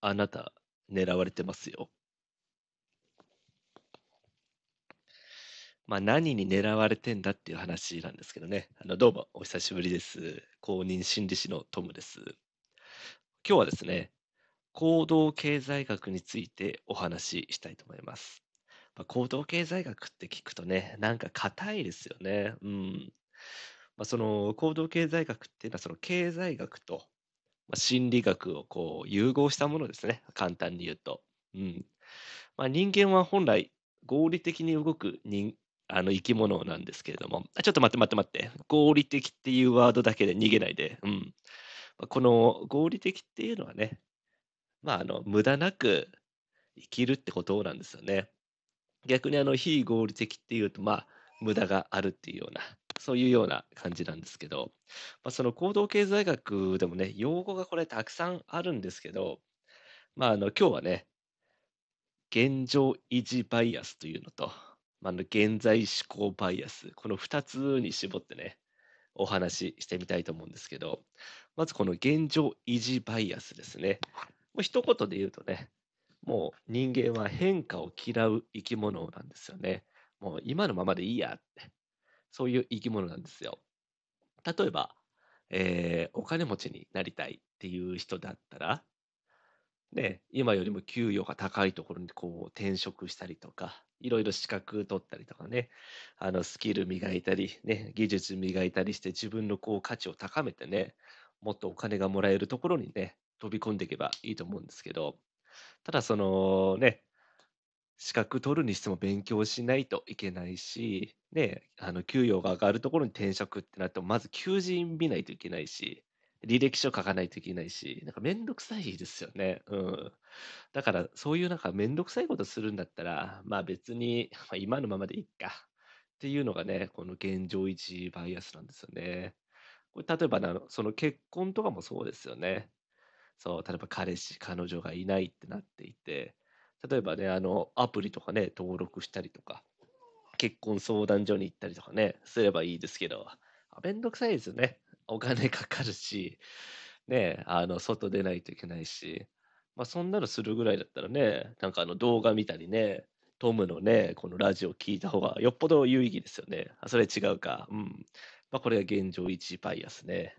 あなた、狙われてますよ。まあ、何に狙われてんだっていう話なんですけどね。あのどうも、お久しぶりです。公認心理師のトムです。今日はですね、行動経済学についてお話ししたいと思います。まあ、行動経済学って聞くとね、なんか硬いですよね。うん。まあ、その行動経済学っていうのは、その経済学と、まあ、心理学をこう融合したものですね。簡単に言うと。うん。まあ、人間は本来合理的に動く人あの生き物なんですけれども、ちょっと待って待って待って、合理的っていうワードだけで逃げないで、うん。まこの合理的っていうのはね、まあ、あの無駄なく生きるってことなんですよね。逆にあの非合理的っていうと、まあ、無駄があるっていうような、そういうような感じなんですけど、まあ、その行動経済学でもね、用語がこれたくさんあるんですけど、まあ、あの今日はね、現状維持バイアスというのと、まあ、あの現在思考バイアス、この2つに絞ってね、お話ししてみたいと思うんですけど、まずこの現状維持バイアスですね。もう一言で言うとね、もう人間は変化を嫌う生き物なんですよね。もう今のままでいいやって、そういう生き物なんですよ。例えば、えーお金持ちになりたいっていう人だったら、ね、今よりも給与が高いところにこう転職したりとか、いろいろ資格取ったりとかね、あのスキル磨いたり、ね、技術磨いたりして自分のこう価値を高めてね、もっとお金がもらえるところにね、飛び込んでいけばいいと思うんですけど、ただそのね、資格取るにしても勉強しないといけないし、ね、あの給与が上がるところに転職ってなっても、まず求人見ないといけないし、履歴書書かないといけないし、なんかめんどくさいですよね。うん。だから、そういうなんかめんどくさいことするんだったら、まあ別に、まあ、今のままでいいかっていうのがね、この現状維持バイアスなんですよね。これ例えばな、その結婚とかもそうですよね。そう、例えば彼氏、彼女がいないってなっていて、例えばね、あの、アプリとかね、登録したりとか、結婚相談所に行ったりとかね、すればいいですけど、あめんどくさいですよね。お金かかるし、ね、あの、外出ないといけないし、まあ、そんなのするぐらいだったらね、なんかあの動画見たりね、トムのね、このラジオ聞いた方がよっぽど有意義ですよね。あ、それ違うか。うん。まあ、これが現状維持バイアスね。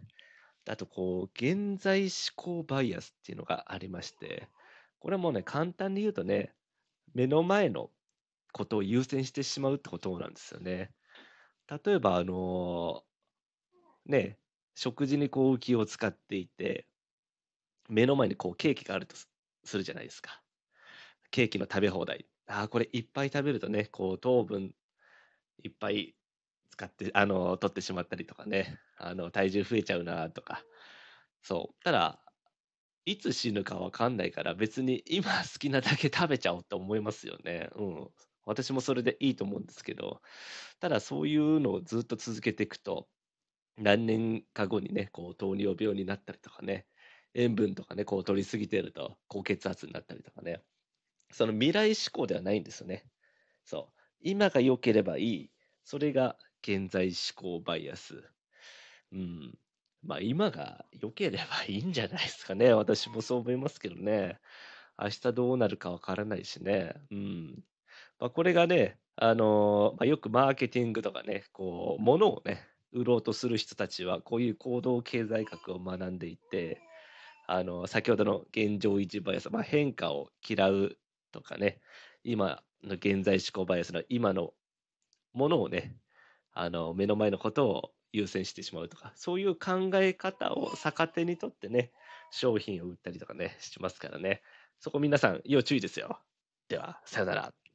あと、こう、現在思考バイアスっていうのがありまして、これもね、簡単に言うとね、目の前のことを優先してしまうってことなんですよね。例えば、あのね、食事にこう気を使っていて、目の前にこうケーキがあるとするじゃないですか。ケーキの食べ放題。ああ、これいっぱい食べるとね、こう糖分いっぱい使って、あの、取ってしまったりとかね、あの、体重増えちゃうなとか。そう。ただ、いつ死ぬかわかんないから、別に今好きなだけ食べちゃおうと思いますよね。うん。私もそれでいいと思うんですけど、ただそういうのをずっと続けていくと、何年か後にね、こう糖尿病になったりとかね、塩分とかね、こう取りすぎてると高血圧になったりとかね、その未来志向ではないんですよね。そう。今が良ければいい。それが現在思考バイアス。うん。まあ今が良ければいいんじゃないですかね。私もそう思いますけどね。明日どうなるかわからないしね。うん。まあこれがね、あのまあ、よくマーケティングとかね、こう、物をね、売ろうとする人たちは、こういう行動経済学を学んでいて、あの、先ほどの現状維持バイアス、まあ、変化を嫌うとかね、今の現在思考バイアスの今のものをね、あの、目の前のことを優先してしまうとか、そういう考え方を逆手にとってね、商品を売ったりとかね、しますからね。そこ皆さん、要注意ですよ。では、さよなら。